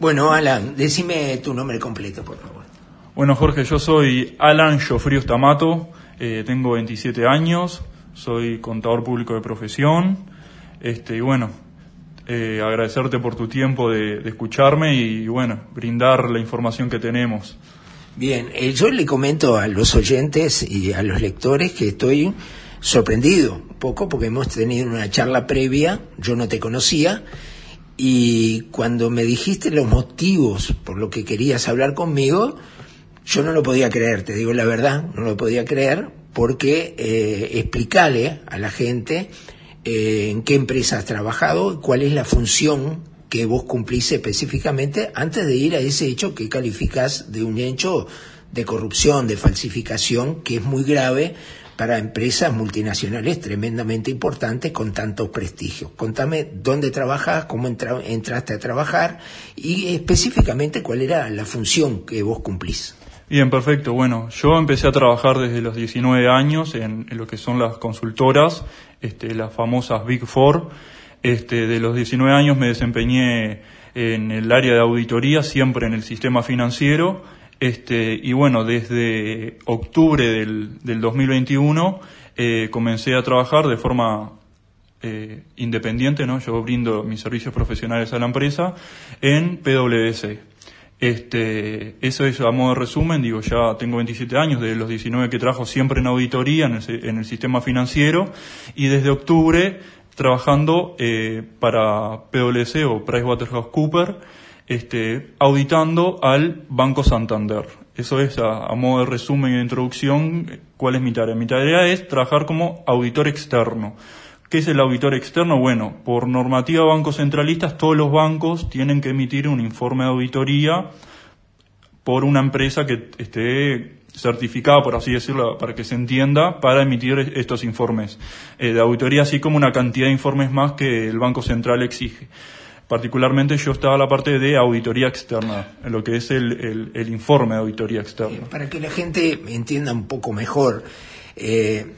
Bueno, Alan, decime tu nombre completo, por favor. Bueno, Jorge, yo soy Alan Jofrío Stamato, eh, tengo 27 años, soy contador público de profesión, este, y bueno, eh, agradecerte por tu tiempo de, escucharme y bueno, brindar la información que tenemos. Bien, eh, yo le comento a los oyentes y a los lectores que estoy sorprendido un poco porque hemos tenido una charla previa, yo no te conocía, y cuando me dijiste los motivos por los que querías hablar conmigo, yo no lo podía creer, te digo la verdad, no lo podía creer, porque eh, explicarle a la gente eh, en qué empresa has trabajado, cuál es la función que vos cumplís específicamente antes de ir a ese hecho que calificás de un hecho de corrupción, de falsificación, que es muy grave para empresas multinacionales tremendamente importantes con tantos prestigios. Contame dónde trabajas, cómo entraste a trabajar y específicamente cuál era la función que vos cumplís. Bien, perfecto. Bueno, yo empecé a trabajar desde los 19 años en, lo que son las consultoras, este, las famosas Big Four. Este, de los 19 años me desempeñé en el área de auditoría, siempre en el sistema financiero. Este, y bueno, desde octubre del, del 2021 eh, comencé a trabajar de forma eh, independiente, ¿no? Yo brindo mis servicios profesionales a la empresa en PwC. Este, eso es a modo de resumen, digo, ya tengo 27 años, de los 19 que trabajo siempre en auditoría, en el, sistema financiero, y desde octubre trabajando eh, para PwC o PricewaterhouseCoopers, este, auditando al Banco Santander. Eso es a, modo de resumen e introducción, ¿cuál es mi tarea? Mi tarea es trabajar como auditor externo. ¿Qué es el auditor externo? Bueno, por normativa bancos centralistas, todos los bancos tienen que emitir un informe de auditoría por una empresa que esté certificada, por así decirlo, para que se entienda, para emitir estos informes eh, de auditoría, así como una cantidad de informes más que el Banco Central exige. Particularmente yo estaba la parte de auditoría externa, en lo que es el, informe de auditoría externa. Eh, para que la gente entienda un poco mejor, eh,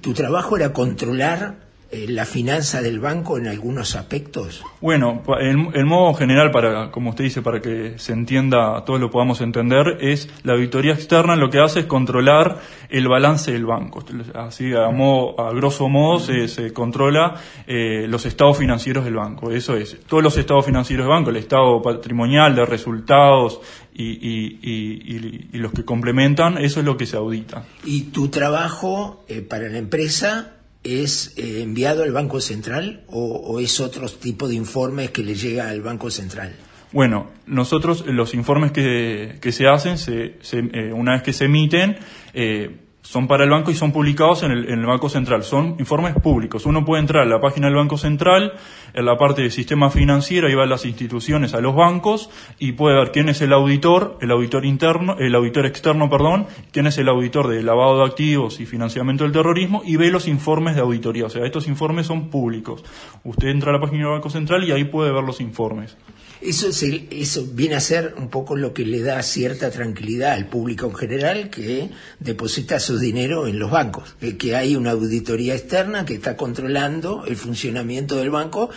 tu trabajo era controlar la finanza del banco en algunos aspectos? Bueno, el, modo general, para, como usted dice, para que se entienda, todos lo podamos entender, es la auditoría externa lo que hace es controlar el balance del banco. Así, a, modo, a grosso modo, se, controla eh, los estados financieros del banco. Eso es, todos los estados financieros del banco, el estado patrimonial, de resultados y, y, los que complementan, eso es lo que se audita. ¿Y tu trabajo eh, para la empresa es eh, enviado al Banco Central o, es otro tipo de informes que le llega al Banco Central? Bueno, nosotros los informes que, que se hacen, se, eh, una vez que se emiten, eh, son para el banco y son publicados en el, Banco Central. Son informes públicos. Uno puede entrar a la página del Banco Central, en la parte de sistema financiero, ahí van las instituciones a los bancos y puede ver quién es el auditor, el auditor interno, el auditor externo, perdón, quién es el auditor de lavado de activos y financiamiento del terrorismo y ve los informes de auditoría. O sea, estos informes son públicos. Usted entra a la página del Banco Central y ahí puede ver los informes. Eso, es eso viene a ser un poco lo que le da cierta tranquilidad al público en general que deposita su dinero en los bancos, que hay una auditoría externa que está controlando el funcionamiento del banco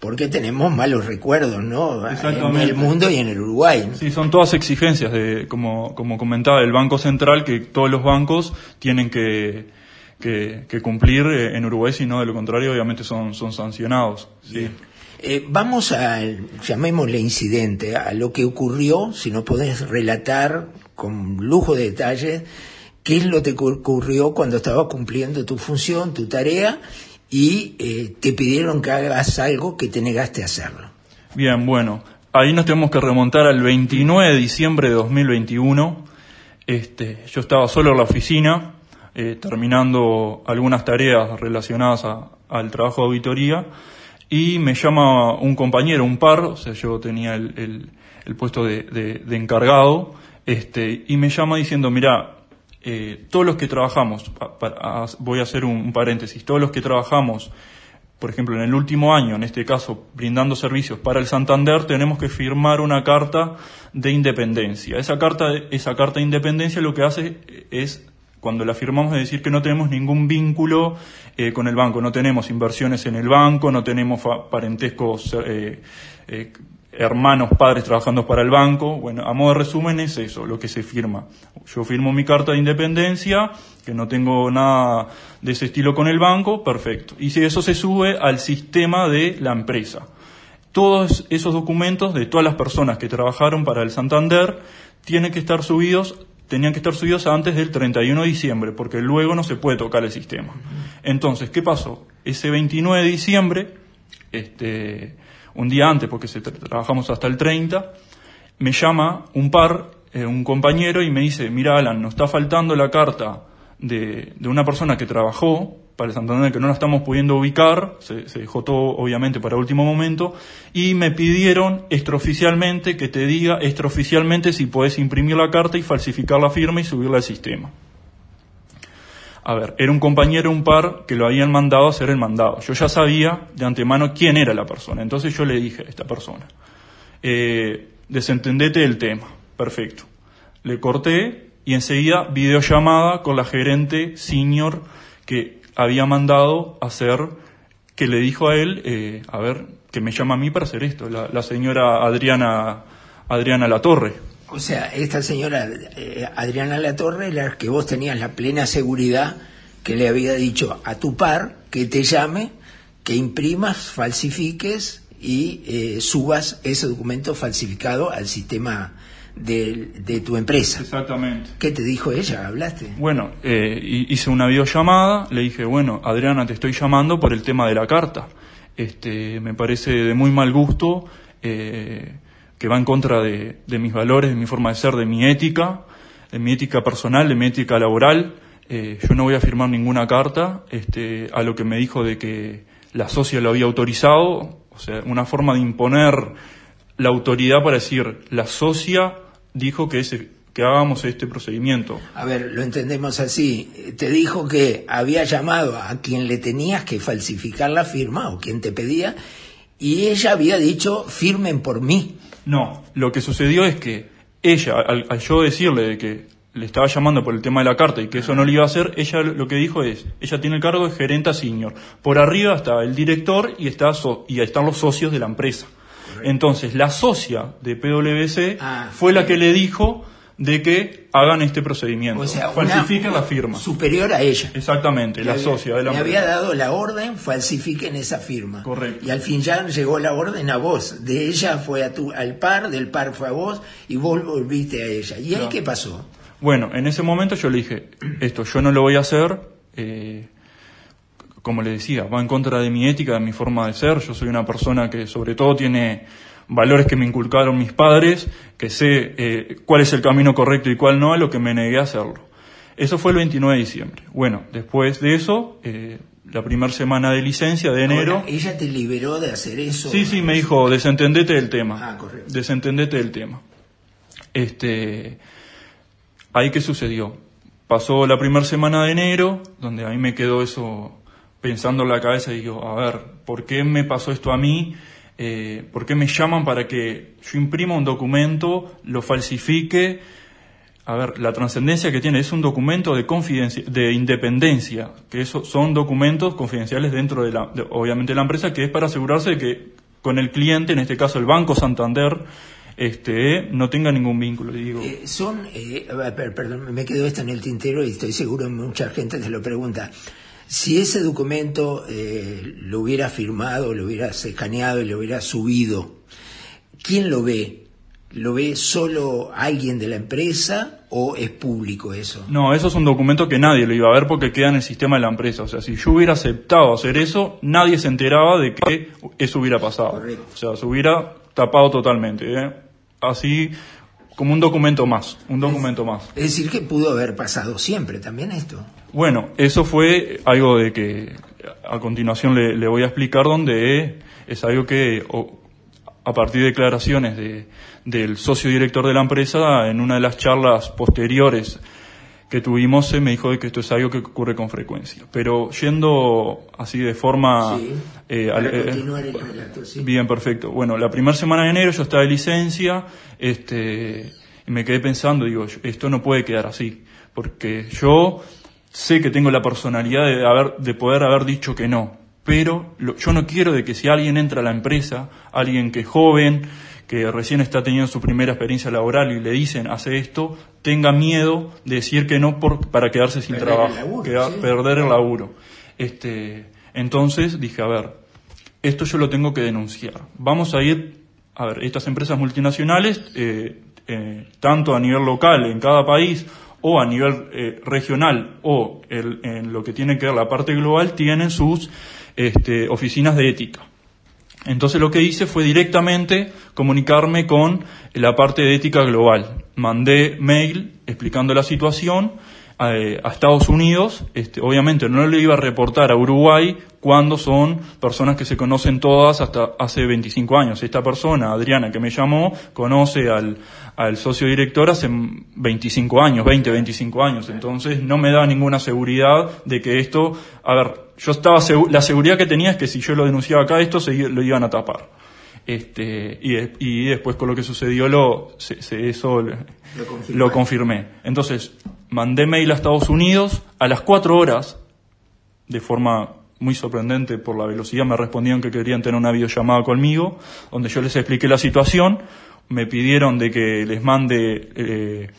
porque tenemos malos recuerdos, ¿no? En el mundo y en el Uruguay. Sí, son todas exigencias, de, como, como comentaba, el Banco Central, que todos los bancos tienen que, que, cumplir eh, en Uruguay, si no, de lo contrario, obviamente son, son sancionados. Sí. Eh, vamos a, llamémosle incidente, a lo que ocurrió, si no podés relatar con lujo de detalles, qué es lo que ocurrió cuando estabas cumpliendo tu función, tu tarea, y eh, te pidieron que hagas algo que te negaste a hacerlo. Bien, bueno, ahí nos tenemos que remontar al 29 de diciembre de 2021. Este, yo estaba solo en la oficina, eh, terminando algunas tareas relacionadas al trabajo de auditoría y me llama un compañero, un par, o sea, yo tenía el, el, puesto de, de, encargado, este, y me llama diciendo, mira, eh, todos los que trabajamos, voy a hacer un, paréntesis, todos los que trabajamos, por ejemplo, en el último año, en este caso, brindando servicios para el Santander, tenemos que firmar una carta de independencia. Esa carta, esa carta de independencia lo que hace es cuando la firmamos es decir que no tenemos ningún vínculo eh, con el banco, no tenemos inversiones en el banco, no tenemos parentescos eh, eh, hermanos, padres trabajando para el banco. Bueno, a modo de resumen es eso, lo que se firma. Yo firmo mi carta de independencia, que no tengo nada de ese estilo con el banco, perfecto. Y si eso se sube al sistema de la empresa. Todos esos documentos de todas las personas que trabajaron para el Santander tienen que estar subidos tenían que estar subidos antes del 31 de diciembre, porque luego no se puede tocar el sistema. Entonces, ¿qué pasó? Ese 29 de diciembre, este, un día antes, porque trabajamos hasta el 30, me llama un par, eh, un compañero, y me dice, mira Alan, nos está faltando la carta de, una persona que trabajó para Santander que no la estamos pudiendo ubicar, se, dejó todo obviamente para último momento, y me pidieron extraoficialmente que te diga extraoficialmente si puedes imprimir la carta y falsificar la firma y subirla al sistema. A ver, era un compañero, un par, que lo habían mandado a hacer el mandado. Yo ya sabía de antemano quién era la persona, entonces yo le dije a esta persona, eh, desentendete del tema, perfecto. Le corté y enseguida videollamada con la gerente senior que había mandado hacer, que le dijo a él, eh, a ver, que me llama a mí para hacer esto, la, señora Adriana, Adriana Latorre. O sea, esta señora eh, Adriana Latorre, la que vos tenías la plena seguridad que le había dicho a tu par que te llame, que imprimas, falsifiques y eh, subas ese documento falsificado al sistema de, tu empresa. Exactamente. ¿Qué te dijo ella? ¿Hablaste? Bueno, eh, hice una videollamada, le dije, bueno, Adriana, te estoy llamando por el tema de la carta. Este, me parece de muy mal gusto, eh, que va en contra de, mis valores, de mi forma de ser, de mi ética, de mi ética personal, de mi ética laboral. Eh, yo no voy a firmar ninguna carta, este, a lo que me dijo de que la socia lo había autorizado, o sea, una forma de imponer la autoridad para decir, la socia dijo que, ese, que hagamos este procedimiento. A ver, lo entendemos así. Te dijo que había llamado a quien le tenías que falsificar la firma o quien te pedía y ella había dicho firmen por mí. No, lo que sucedió es que ella, al, yo decirle de que le estaba llamando por el tema de la carta y que eso no le iba a hacer, ella lo que dijo es, ella tiene el cargo de gerenta senior. Por arriba está el director y, está y están los socios de la empresa. Entonces, la socia de PwC ah, fue la que le dijo de que hagan este procedimiento. O sea, falsifiquen la firma. Superior a ella. Exactamente, la socia de la Le había dado la orden, falsifiquen esa firma. Correcto. Y al fin ya llegó la orden a vos. De ella fue a tu, al par, del par fue a vos, y vos volviste a ella. ¿Y ahí qué pasó? Bueno, en ese momento yo le dije, esto yo no lo voy a hacer. Eh, como le decía, va en contra de mi ética, de mi forma de ser. Yo soy una persona que sobre todo tiene valores que me inculcaron mis padres, que sé eh, cuál es el camino correcto y cuál no, a lo que me negué a hacerlo. Eso fue el 29 de diciembre. Bueno, después de eso, eh, la primera semana de licencia de enero... ¿Ella te liberó de hacer eso? Sí, sí, me dijo, desentendete del tema. Ah, correcto. Desentendete del tema. Este, ahí qué sucedió. Pasó la primera semana de enero, donde a mí me quedó eso pensando en la cabeza digo, a ver, ¿por qué me pasó esto a mí? Eh, ¿Por qué me llaman para que yo imprima un documento, lo falsifique? A ver, la trascendencia que tiene es un documento de, confidencia, de independencia, que eso son documentos confidenciales dentro de la, obviamente, la empresa, que es para asegurarse de que con el cliente, en este caso el Banco Santander, este, no tenga ningún vínculo, digo. Eh, son, eh, perdón, me quedo esto en el tintero y estoy seguro mucha gente te lo pregunta. Si ese documento eh, lo hubiera firmado, lo hubiera escaneado y lo hubiera subido, ¿quién lo ve? ¿Lo ve solo alguien de la empresa o es público eso? No, eso es un documento que nadie lo iba a ver porque queda en el sistema de la empresa. O sea, si yo hubiera aceptado hacer eso, nadie se enteraba de que eso hubiera pasado. O sea, se hubiera tapado totalmente. ¿eh? Así como un documento más, un documento más. Es decir, que pudo haber pasado siempre también esto. Bueno, eso fue algo de que a continuación le, voy a explicar donde es algo que a partir de declaraciones de, del socio director de la empresa en una de las charlas posteriores que tuvimos se me dijo de que esto es algo que ocurre con frecuencia. Pero yendo así de forma... Sí, eh, eh, Bien, perfecto. Bueno, la primera semana de enero yo estaba de licencia este, y me quedé pensando, digo, esto no puede quedar así, porque yo sé que tengo la personalidad de, haber, de poder haber dicho que no, pero yo no quiero de que si alguien entra a la empresa, alguien que es joven, que recién está teniendo su primera experiencia laboral y le dicen hace esto, tenga miedo de decir que no por, para quedarse sin trabajo, perder el laburo. Este, entonces dije, a ver, esto yo lo tengo que denunciar. Vamos a ir, a ver, estas empresas multinacionales, eh, eh, tanto a nivel local en cada país o a nivel eh, regional o en lo que tiene que ver la parte global, tienen sus este, oficinas de ética. Entonces lo que hice fue directamente comunicarme con la parte de ética global. Mandé mail explicando la situación a, Estados Unidos, este, obviamente no le iba a reportar a Uruguay cuando son personas que se conocen todas hasta hace 25 años. Esta persona, Adriana, que me llamó, conoce al, al socio director hace 25 años, 20, 25 años. Entonces no me da ninguna seguridad de que esto, a ver, yo estaba, la seguridad que tenía es que si yo lo denunciaba acá, esto se, lo iban a tapar. Este, y, y después con lo que sucedió lo, se, eso lo confirmé. Entonces, mandé mail a Estados Unidos, a las cuatro horas, de forma muy sorprendente por la velocidad, me respondieron que querían tener una videollamada conmigo, donde yo les expliqué la situación, me pidieron de que les mande, eh,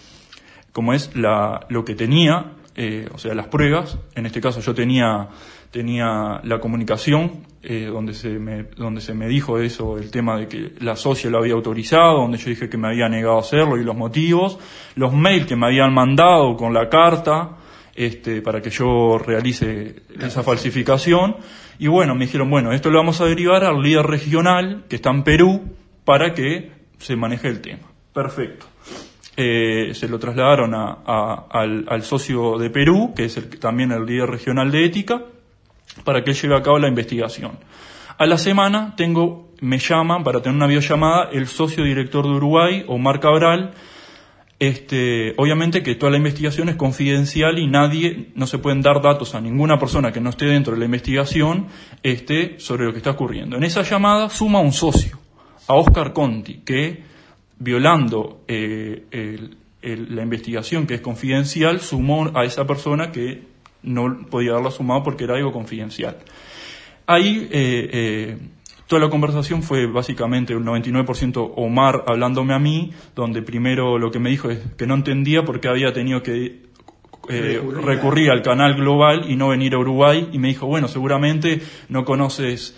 como es, la, lo que tenía, eh, o sea, las pruebas, en este caso yo tenía, tenía la comunicación, eh, donde, se me, donde se me dijo eso, el tema de que la socia lo había autorizado, donde yo dije que me había negado a hacerlo y los motivos, los mails que me habían mandado con la carta, este, para que yo realice esa falsificación. Y bueno, me dijeron, bueno, esto lo vamos a derivar al líder regional que está en Perú para que se maneje el tema. Perfecto. Eh, se lo trasladaron a, al, socio de Perú, que es el, también el líder regional de ética, para que él lleve a cabo la investigación. A la semana tengo, me llaman para tener una videollamada el socio director de Uruguay, Omar Cabral. Este, obviamente que toda la investigación es confidencial y nadie, no se pueden dar datos a ninguna persona que no esté dentro de la investigación este, sobre lo que está ocurriendo. En esa llamada suma un socio, a Oscar Conti, que violando eh, la investigación que es confidencial, sumó a esa persona que no podía haberla sumado porque era algo confidencial. Ahí eh, eh, toda la conversación fue básicamente un 99% Omar hablándome a mí, donde primero lo que me dijo es que no entendía por qué había tenido que eh, recurrir al canal global y no venir a Uruguay y me dijo, bueno, seguramente no conoces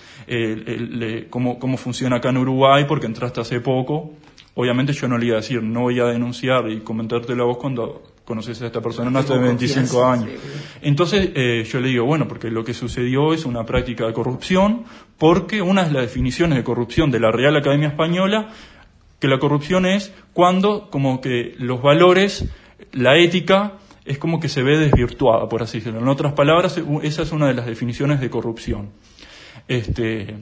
cómo, cómo funciona acá en Uruguay porque entraste hace poco. Obviamente yo no le iba a decir, no voy a denunciar y comentarte la voz cuando conoces a esta persona no hace 25 años. Entonces eh, yo le digo, bueno, porque lo que sucedió es una práctica de corrupción, porque una de las definiciones de corrupción de la Real Academia Española, que la corrupción es cuando como que los valores, la ética, es como que se ve desvirtuada, por así decirlo. En otras palabras, esa es una de las definiciones de corrupción. Este,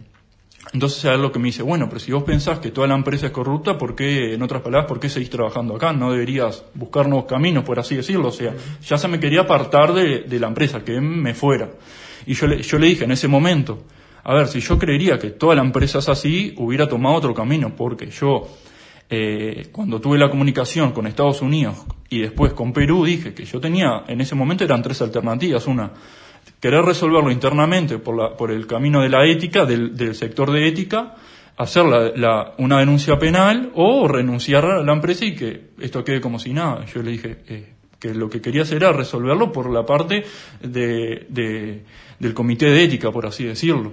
entonces es lo que me dice, bueno, pero si vos pensás que toda la empresa es corrupta, ¿por qué, en otras palabras, por qué seguís trabajando acá? No deberías buscar nuevos caminos, por así decirlo. O sea, ya se me quería apartar de, la empresa, que me fuera. Y yo le, yo le dije en ese momento, a ver, si yo creería que toda la empresa es así, hubiera tomado otro camino, porque yo, eh, cuando tuve la comunicación con Estados Unidos y después con Perú, dije que yo tenía, en ese momento eran tres alternativas. Una, querer resolverlo internamente por, la, por el camino de la ética, del, sector de ética, hacer la, una denuncia penal o renunciar a la empresa y que esto quede como si nada. Yo le dije eh, que lo que quería hacer era resolverlo por la parte de, del comité de ética, por así decirlo.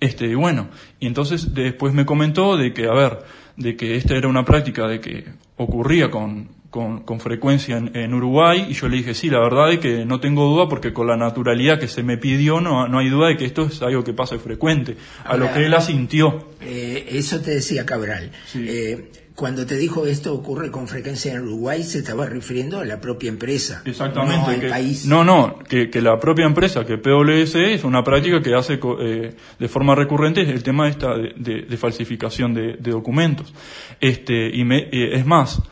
Este, y bueno, y entonces después me comentó de que, a ver, de que esta era una práctica de que ocurría con, con, con frecuencia en, Uruguay y yo le dije, sí, la verdad es que no tengo duda porque con la naturalidad que se me pidió no, no hay duda de que esto es algo que pasa frecuente, a lo que él asintió. Eh, eso te decía Cabral. Eh, cuando te dijo esto ocurre con frecuencia en Uruguay, se estaba refiriendo a la propia empresa. Exactamente. No país. No, no, que, que, la propia empresa, que PWS es una práctica que hace eh, de forma recurrente el tema esta de, de, falsificación de, de, documentos. Este, y me, es más,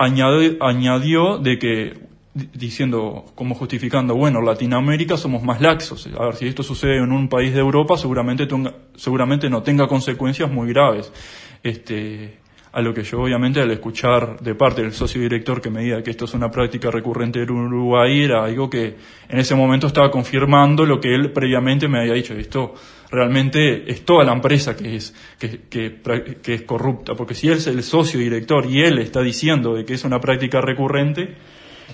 añadió, de que diciendo, como justificando, bueno, Latinoamérica somos más laxos. A ver, si esto sucede en un país de Europa, seguramente, seguramente no tenga consecuencias muy graves. Este, a lo que yo obviamente al escuchar de parte del socio director que me diga que esto es una práctica recurrente en Uruguay era algo que en ese momento estaba confirmando lo que él previamente me había dicho. Esto realmente es toda la empresa que es, que, que, es corrupta, porque si él es el socio director y él está diciendo de que es una práctica recurrente,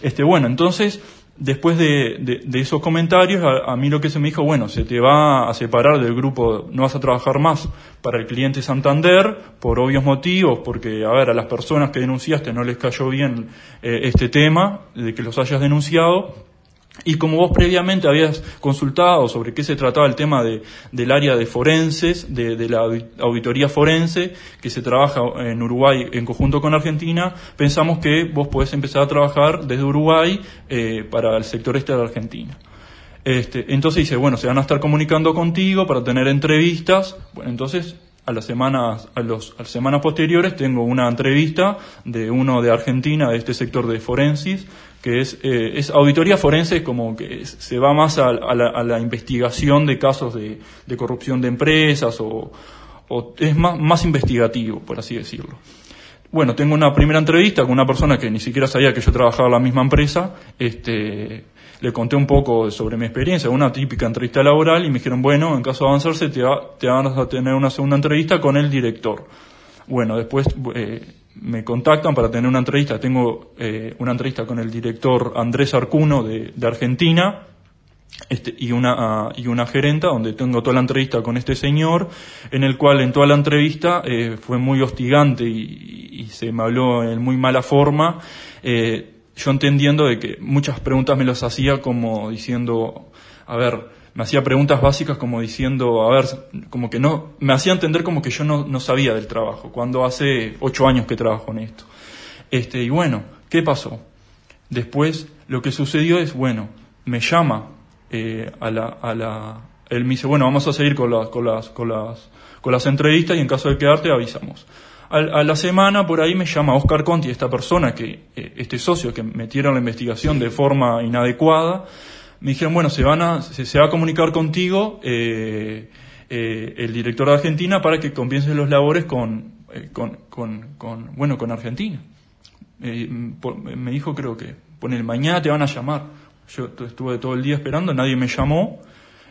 este, bueno, entonces después de, esos comentarios, a, mí lo que se me dijo, bueno, se te va a separar del grupo, no vas a trabajar más para el cliente Santander, por obvios motivos, porque, a ver, a las personas que denunciaste no les cayó bien eh, este tema, de que los hayas denunciado, y como vos previamente habías consultado sobre qué se trataba el tema de, del área de forenses, de, la auditoría forense, que se trabaja en Uruguay en conjunto con Argentina, pensamos que vos podés empezar a trabajar desde Uruguay eh, para el sector este de Argentina. Este, entonces dice, bueno, se van a estar comunicando contigo para tener entrevistas. Bueno, entonces a las semanas, a, los, semanas posteriores tengo una entrevista de uno de Argentina, de este sector de forensis, que es, eh, es auditoría forense, como que se va más a, la, investigación de casos de, corrupción de empresas o, es más, más investigativo, por así decirlo. Bueno, tengo una primera entrevista con una persona que ni siquiera sabía que yo trabajaba en la misma empresa. Este, le conté un poco sobre mi experiencia, una típica entrevista laboral, y me dijeron, bueno, en caso de avanzarse, te, van a tener una segunda entrevista con el director. Bueno, después eh, me contactan para tener una entrevista. Tengo eh, una entrevista con el director Andrés Arcuno de, Argentina este, y, una, y una gerenta donde tengo toda la entrevista con este señor, en el cual en toda la entrevista eh, fue muy hostigante y, se me habló en muy mala forma. Eh, yo entendiendo de que muchas preguntas me las hacía como diciendo, a ver, me hacía preguntas básicas como diciendo, a ver, como que no, me hacía entender como que yo no, no sabía del trabajo, cuando hace ocho años que trabajo en esto. Este, y bueno, ¿qué pasó? Después lo que sucedió es, bueno, me llama eh, a, la, a la, él me dice, bueno, vamos a seguir con las, con las, con las, con las entrevistas y en caso de quedarte avisamos. A, la semana por ahí me llama Oscar Conti, esta persona que, eh, este socio que metieron la investigación de forma inadecuada, me dijeron, bueno, se, van a, se, va a comunicar contigo eh, eh, el director de Argentina para que comiences los labores con, eh, con, con, bueno, con Argentina. me dijo, creo que, el mañana te van a llamar. Yo estuve todo el día esperando, nadie me llamó.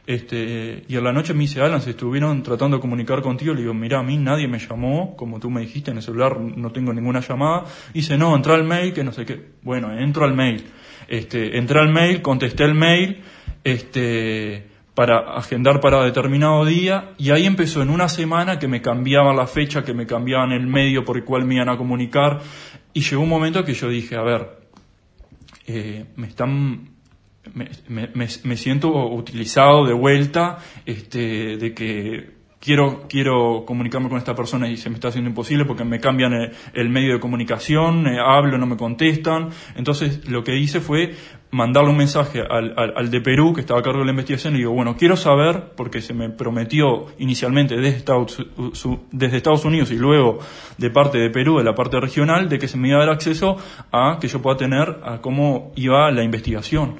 Este, y a la noche me dice, Alan, se estuvieron tratando de comunicar contigo. Le digo, mira, a mí nadie me llamó, como tú me dijiste en el celular, no tengo ninguna llamada. dice, no, entra al mail, que no sé qué. Bueno, entro al mail. Este, entré al mail, contesté el mail, este, para agendar para determinado día, y ahí empezó en una semana que me cambiaba la fecha, que me cambiaban el medio por el cual me iban a comunicar, y llegó un momento que yo dije, a ver, eh, me están me, me, siento utilizado de vuelta, este, de que quiero, quiero comunicarme con esta persona y se me está haciendo imposible porque me cambian el, medio de comunicación, eh, hablo, no me contestan. Entonces lo que hice fue mandarle un mensaje al, al, de Perú que estaba a cargo de la investigación y digo, bueno, quiero saber, porque se me prometió inicialmente desde Estados, desde Estados Unidos y luego de parte de Perú, de la parte regional, de que se me iba a dar acceso a que yo pueda tener a cómo iba la investigación.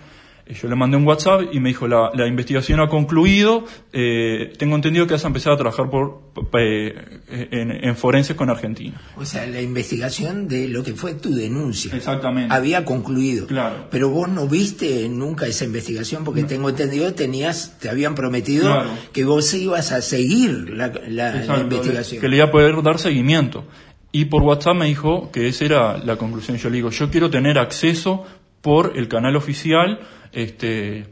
Yo le mandé un WhatsApp y me dijo, la, la investigación ha concluido, eh, tengo entendido que vas a empezar a trabajar por, eh, en, en, forenses con Argentina. O sea, la investigación de lo que fue tu denuncia. Exactamente. Había concluido. Claro. Pero vos no viste nunca esa investigación porque tengo entendido tenías, te habían prometido que vos ibas a seguir la, la, investigación. Que le iba a poder dar seguimiento. Y por WhatsApp me dijo que esa era la conclusión. Yo le digo, yo quiero tener acceso por el canal oficial este,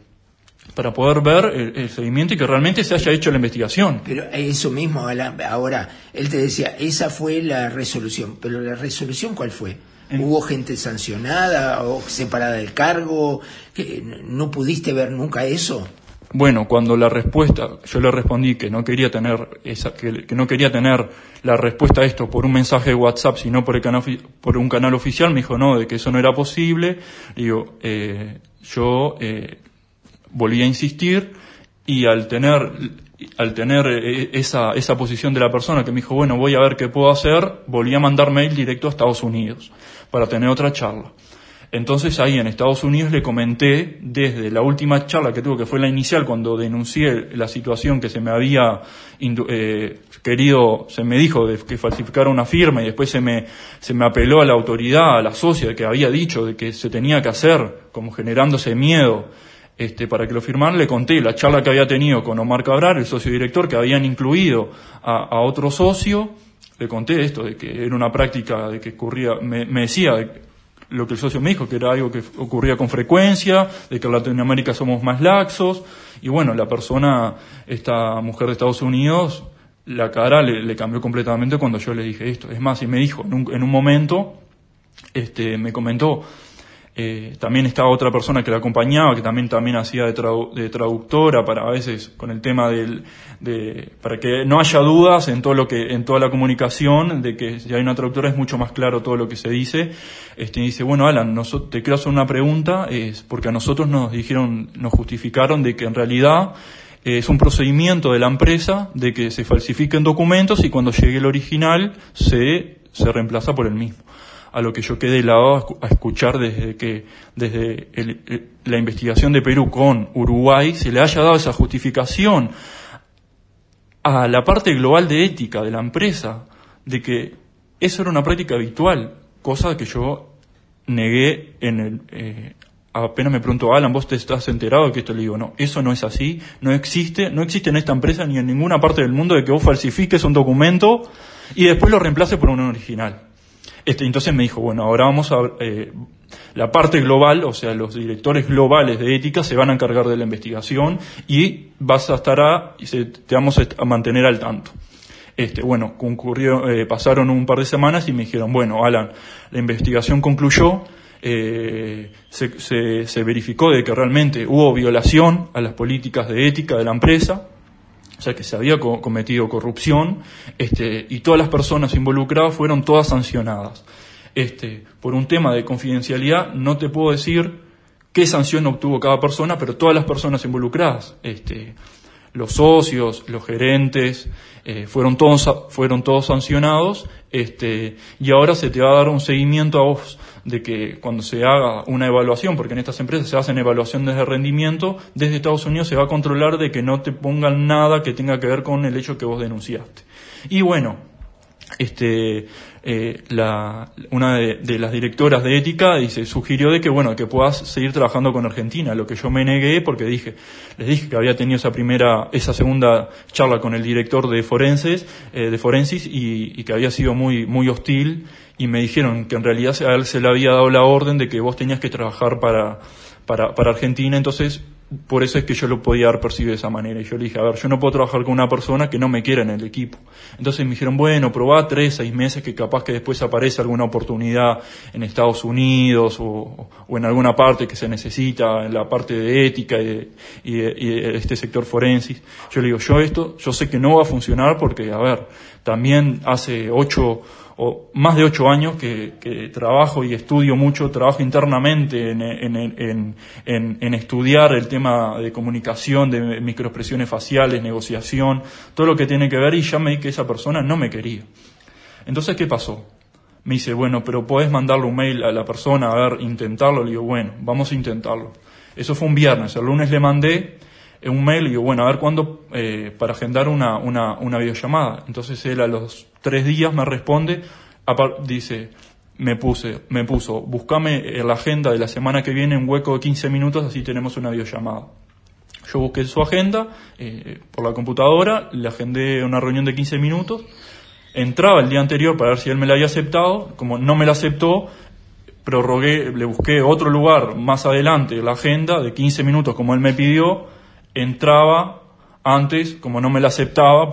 para poder ver el, seguimiento y que realmente se haya hecho la investigación. Pero eso mismo, ahora, él te decía, esa fue la resolución, pero la resolución ¿cuál fue? ¿Hubo gente sancionada o separada del cargo? que ¿No pudiste ver nunca eso? Bueno, cuando la respuesta, yo le respondí que no quería tener esa, que, no quería tener la respuesta a esto por un mensaje de WhatsApp, sino por el canal, por un canal oficial, me dijo no, de que eso no era posible. Digo, eh, yo eh, volví a insistir y al tener al tener eh, esa, esa posición de la persona que me dijo, bueno, voy a ver qué puedo hacer, volví a mandar mail directo a Estados Unidos para tener otra charla. Entonces ahí en Estados Unidos le comenté desde la última charla que tuve, que fue la inicial, cuando denuncié la situación que se me había eh, querido, se me dijo de que falsificara una firma y después se me, se me apeló a la autoridad, a la socia que había dicho de que se tenía que hacer, como generándose miedo, este, para que lo firmaran, le conté la charla que había tenido con Omar Cabral, el socio director, que habían incluido a, otro socio, le conté esto, de que era una práctica de que ocurría, me, me decía, lo que el socio me dijo, que era algo que ocurría con frecuencia, de que en Latinoamérica somos más laxos, y bueno, la persona, esta mujer de Estados Unidos, la cara le, cambió completamente cuando yo le dije esto. Es más, y me dijo en un, en un momento, este, me comentó, eh, también estaba otra persona que la acompañaba, que también, también hacía de, de traductora para a veces con el tema del, de, para que no haya dudas en todo lo que, en toda la comunicación, de que si hay una traductora es mucho más claro todo lo que se dice. Este, y dice, bueno, Alan, te quiero hacer una pregunta, es porque a nosotros nos dijeron, nos justificaron de que en realidad eh, es un procedimiento de la empresa de que se falsifiquen documentos y cuando llegue el original se, se reemplaza por el mismo a lo que yo quedé helado a escuchar desde que, desde la investigación de Perú con Uruguay, se le haya dado esa justificación a la parte global de ética de la empresa, de que eso era una práctica habitual, cosa que yo negué en el, eh, apenas me preguntó, Alan, ¿vos te estás enterado de que esto? Le digo, no, eso no es así, no existe, no existe en esta empresa ni en ninguna parte del mundo de que vos falsifiques un documento y después lo reemplaces por un original. Este, entonces me dijo, bueno, ahora vamos a... Eh, la parte global, o sea, los directores globales de ética se van a encargar de la investigación y vas a estar a, y te vamos a mantener al tanto. Este, bueno, concurrió, eh, pasaron un par de semanas y me dijeron, bueno, Alan, la investigación concluyó, eh, se, se, se verificó de que realmente hubo violación a las políticas de ética de la empresa, o sea que se había cometido corrupción, este, y todas las personas involucradas fueron todas sancionadas. Este, por un tema de confidencialidad, no te puedo decir qué sanción obtuvo cada persona, pero todas las personas involucradas, este, los socios, los gerentes, eh, fueron todos fueron todos sancionados, este, y ahora se te va a dar un seguimiento a vos de que cuando se haga una evaluación, porque en estas empresas se hacen evaluaciones de rendimiento, desde Estados Unidos se va a controlar de que no te pongan nada que tenga que ver con el hecho que vos denunciaste. Y bueno, este, eh, la, una de, las directoras de ética dice, sugirió de que bueno, que puedas seguir trabajando con Argentina, lo que yo me negué porque dije, les dije que había tenido esa primera, esa segunda charla con el director de forenses, eh, de forensis y, y, que había sido muy, muy hostil y me dijeron que en realidad a él se le había dado la orden de que vos tenías que trabajar para, para, para Argentina, entonces por eso es que yo lo podía haber percibido de esa manera. Y yo le dije, a ver, yo no puedo trabajar con una persona que no me quiera en el equipo. Entonces me dijeron, bueno, probá tres, seis meses que capaz que después aparece alguna oportunidad en Estados Unidos o, o en alguna parte que se necesita, en la parte de ética y y de este sector forensis. Yo le digo, yo esto, yo sé que no va a funcionar porque, a ver, también hace ocho o más de ocho años que, trabajo y estudio mucho, trabajo internamente en, en, en, en, estudiar el tema de comunicación, de microexpresiones faciales, negociación, todo lo que tiene que ver y ya me di que esa persona no me quería. Entonces, ¿qué pasó? Me dice, bueno, pero podés mandarle un mail a la persona, a ver, intentarlo. Le digo, bueno, vamos a intentarlo. Eso fue un viernes. El lunes le mandé un mail y digo, bueno, a ver cuándo, eh, para agendar una, una, una videollamada. Entonces él a los tres días me responde, dice, me puse, me puso, buscame la agenda de la semana que viene un hueco de 15 minutos, así tenemos una videollamada. Yo busqué su agenda eh, por la computadora, le agendé una reunión de 15 minutos, entraba el día anterior para ver si él me la había aceptado, como no me la aceptó, prorrogué, le busqué otro lugar más adelante la agenda de 15 minutos como él me pidió, entraba antes, como no me la aceptaba,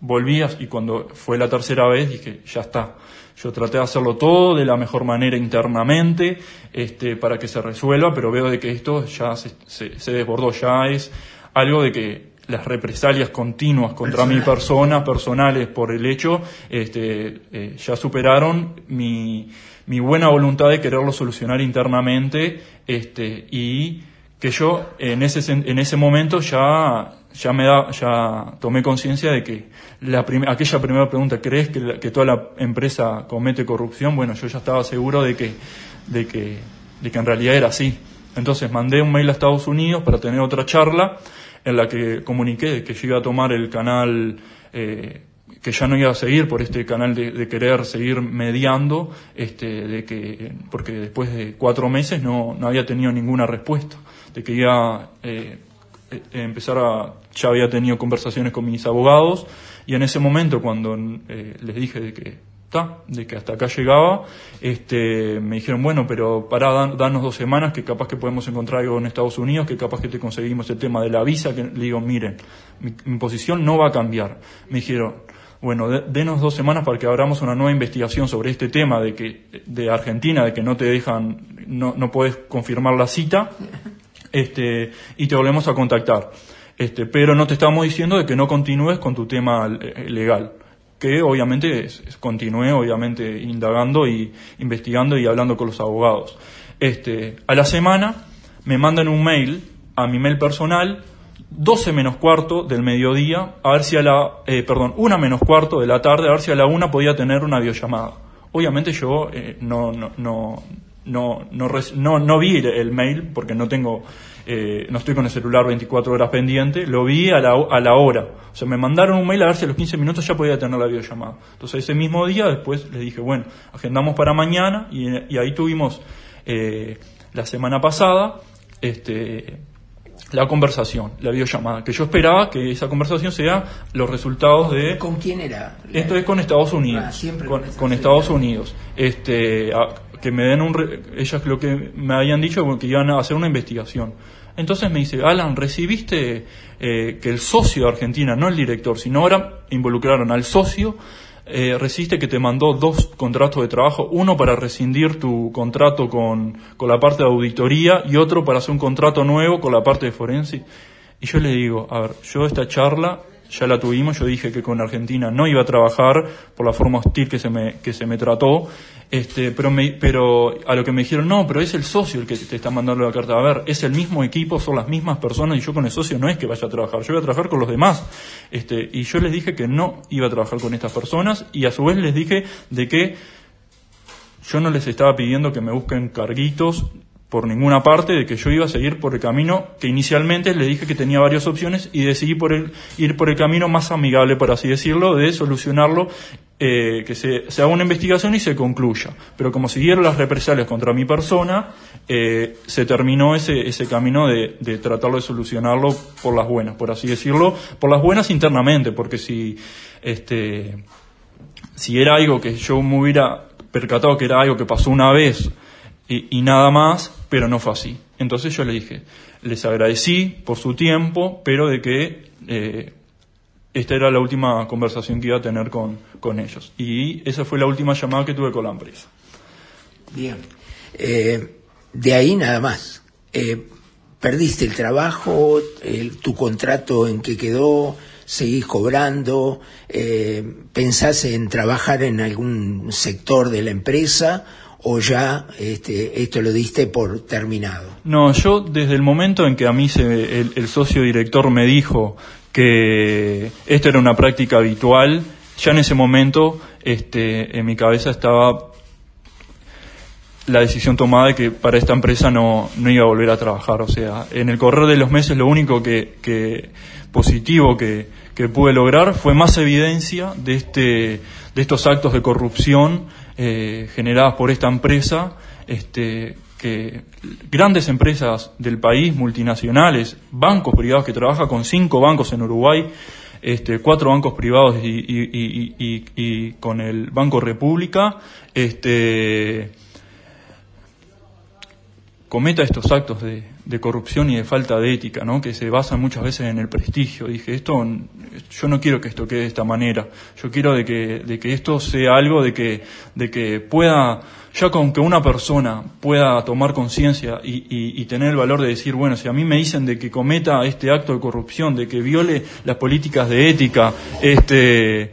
volvías y cuando fue la tercera vez dije, ya está. Yo traté de hacerlo todo de la mejor manera internamente, este, para que se resuelva, pero veo de que esto ya se, se, desbordó, ya es algo de que las represalias continuas contra mi persona, personales por el hecho, este, eh, ya superaron mi, mi buena voluntad de quererlo solucionar internamente, este, y que yo en ese, en ese momento ya, me da, ya tomé conciencia de que la aquella primera pregunta, ¿crees que, que, toda la empresa comete corrupción? Bueno, yo ya estaba seguro de que, de que de en realidad era así. Entonces mandé un mail a Estados Unidos para tener otra charla en la que comuniqué que yo iba a tomar el canal, eh, que ya no iba a seguir por este canal de, querer seguir mediando, este, de que, porque después de cuatro meses no, no había tenido ninguna respuesta, de que iba eh, eh, empezar a, ya había tenido conversaciones con mis abogados y en ese momento cuando les dije de que de que hasta acá llegaba, este, me dijeron, bueno, pero para darnos dos semanas, que capaz que podemos encontrar algo en Estados Unidos, que capaz que te conseguimos el tema de la visa, que le digo, miren, mi, posición no va a cambiar. Me dijeron, bueno, denos dos semanas para que abramos una nueva investigación sobre este tema de que, de Argentina, de que no te dejan, no, no puedes confirmar la cita, este, y te volvemos a contactar. Este, pero no te estamos diciendo de que no continúes con tu tema eh, legal que obviamente continúe obviamente indagando y investigando y hablando con los abogados. Este, a la semana me mandan un mail a mi mail personal 12 menos cuarto del mediodía, a ver si a la, eh, perdón, una menos cuarto de la tarde, a ver si a la una podía tener una videollamada. Obviamente yo eh, no, no, no, no, no, no, vi el mail porque no tengo eh, no estoy con el celular 24 horas pendiente, lo vi a la, a la hora. O sea, me mandaron un mail a ver si a los 15 minutos ya podía tener la videollamada. Entonces ese mismo día después les dije, bueno, agendamos para mañana y, ahí tuvimos eh, la semana pasada este, la conversación, la videollamada, que yo esperaba que esa conversación sea los resultados de... ¿Con quién era? Esto es con Estados Unidos. Ah, siempre con, Estados Unidos. Este, que me den un... ellas lo que me habían dicho que iban a hacer una investigación. Entonces me dice, Alan, ¿recibiste eh, que el socio de Argentina, no el director, sino ahora involucraron al socio, eh, recibiste que te mandó dos contratos de trabajo, uno para rescindir tu contrato con, con la parte de auditoría y otro para hacer un contrato nuevo con la parte de forense? Y yo le digo, a ver, yo esta charla ya la tuvimos, yo dije que con Argentina no iba a trabajar por la forma hostil que se me, que se me trató, este, pero, me, pero a lo que me dijeron, no, pero es el socio el que te está mandando la carta. A ver, es el mismo equipo, son las mismas personas y yo con el socio no es que vaya a trabajar, yo voy a trabajar con los demás. Este, y yo les dije que no iba a trabajar con estas personas y a su vez les dije de que yo no les estaba pidiendo que me busquen carguitos por ninguna parte de que yo iba a seguir por el camino que inicialmente le dije que tenía varias opciones y decidí por el, ir por el camino más amigable, por así decirlo, de solucionarlo, eh, que se, haga una investigación y se concluya. Pero como siguieron las represalias contra mi persona, eh, se terminó ese, ese camino de, de tratarlo de solucionarlo por las buenas, por así decirlo, por las buenas internamente, porque si, este, si era algo que yo me hubiera percatado que era algo que pasó una vez, y, nada más, pero no fue así. Entonces yo le dije, les agradecí por su tiempo, pero de que eh, esta era la última conversación que iba a tener con, con, ellos. Y esa fue la última llamada que tuve con la empresa. Bien. Eh, de ahí nada más. Eh, perdiste el trabajo, tu contrato en que quedó, seguís cobrando, pensás en trabajar en algún sector de la empresa o ya este, esto lo diste por terminado? No, yo desde el momento en que a mí se, el, socio director me dijo que esto era una práctica habitual, ya en ese momento este, en mi cabeza estaba la decisión tomada de que para esta empresa no, no iba a volver a trabajar. O sea, en el correr de los meses lo único que, positivo que, que pude lograr fue más evidencia de, este, de estos actos de corrupción eh, generadas por esta empresa, este, que grandes empresas del país, multinacionales, bancos privados que trabajan con cinco bancos en Uruguay, este, cuatro bancos privados y, con el Banco República, este, cometa estos actos de, corrupción y de falta de ética, ¿no? que se basan muchas veces en el prestigio. Dije, esto, yo no quiero que esto quede de esta manera. Yo quiero de que, de que esto sea algo de que, de que pueda, ya con que una persona pueda tomar conciencia y, tener el valor de decir, bueno, si a mí me dicen de que cometa este acto de corrupción, de que viole las políticas de ética, este,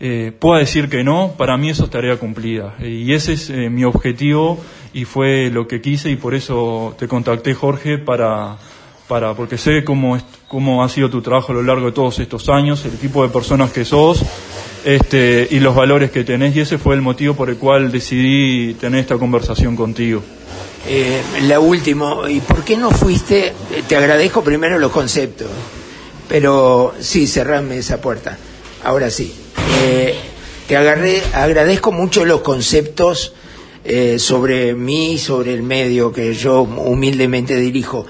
eh, pueda decir que no, para mí eso es tarea cumplida. Y ese es eh, mi objetivo y fue lo que quise y por eso te contacté Jorge para, para porque sé cómo, cómo ha sido tu trabajo a lo largo de todos estos años, el tipo de personas que sos este, y los valores que tenés y ese fue el motivo por el cual decidí tener esta conversación contigo. Eh, la última, ¿y por qué no fuiste? Te agradezco primero los conceptos, pero sí, cerrame esa puerta. Ahora sí. Eh, te agarré, agradezco mucho los conceptos eh, sobre mí, sobre el medio que yo humildemente dirijo,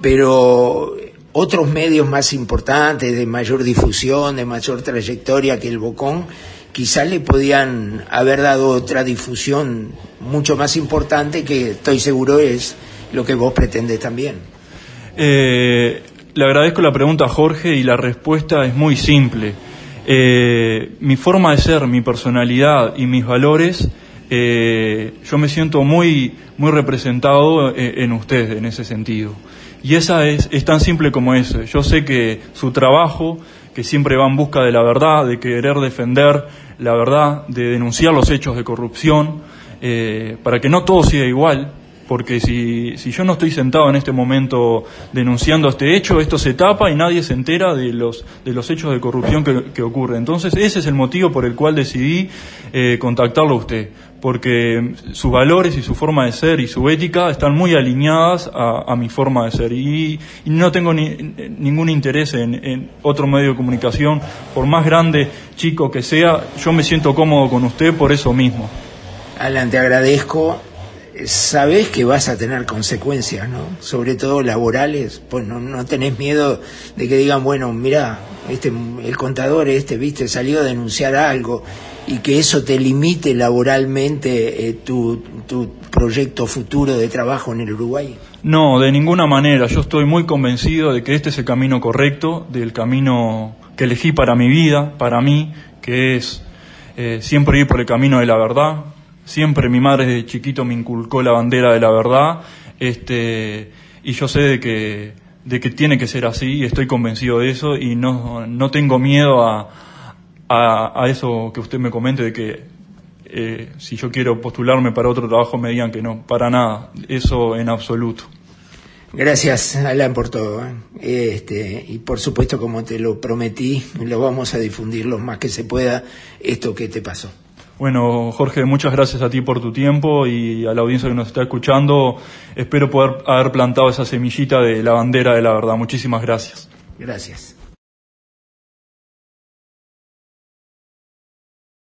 pero otros medios más importantes, de mayor difusión, de mayor trayectoria que el Bocón, quizás le podían haber dado otra difusión mucho más importante que estoy seguro es lo que vos pretendes también. Eh, le agradezco la pregunta Jorge y la respuesta es muy simple. Eh, mi forma de ser, mi personalidad y mis valores, eh, yo me siento muy, muy representado en usted en ese sentido. Y esa es, es tan simple como eso. Yo sé que su trabajo, que siempre va en busca de la verdad, de querer defender la verdad, de denunciar los hechos de corrupción, eh, para que no todo siga igual, porque si, si yo no estoy sentado en este momento denunciando este hecho, esto se tapa y nadie se entera de los, de los hechos de corrupción que, que ocurren. Entonces, ese es el motivo por el cual decidí eh, contactarlo a usted, porque sus valores y su forma de ser y su ética están muy alineadas a, mi forma de ser. Y, y no tengo ni, ningún interés en, en otro medio de comunicación, por más grande, chico que sea, yo me siento cómodo con usted por eso mismo. Alan, te agradezco sabes que vas a tener consecuencias, ¿no? Sobre todo laborales, pues no, no tenés miedo de que digan, bueno, mira, este, el contador este, viste, salió a denunciar algo y que eso te limite laboralmente eh, tu, tu proyecto futuro de trabajo en el Uruguay. No, de ninguna manera. Yo estoy muy convencido de que este es el camino correcto, del camino que elegí para mi vida, para mí, que es eh, siempre ir por el camino de la verdad, Siempre mi madre desde chiquito me inculcó la bandera de la verdad, este, y yo sé de que, de que tiene que ser así, y estoy convencido de eso, y no, no tengo miedo a, a, a eso que usted me comente de que eh, si yo quiero postularme para otro trabajo me digan que no, para nada, eso en absoluto. Gracias, Alan, por todo. ¿eh? Este, y por supuesto, como te lo prometí, lo vamos a difundir lo más que se pueda, esto que te pasó. Bueno, Jorge, muchas gracias a ti por tu tiempo y a la audiencia que nos está escuchando. Espero poder haber plantado esa semillita de la bandera de la verdad. Muchísimas gracias. Gracias.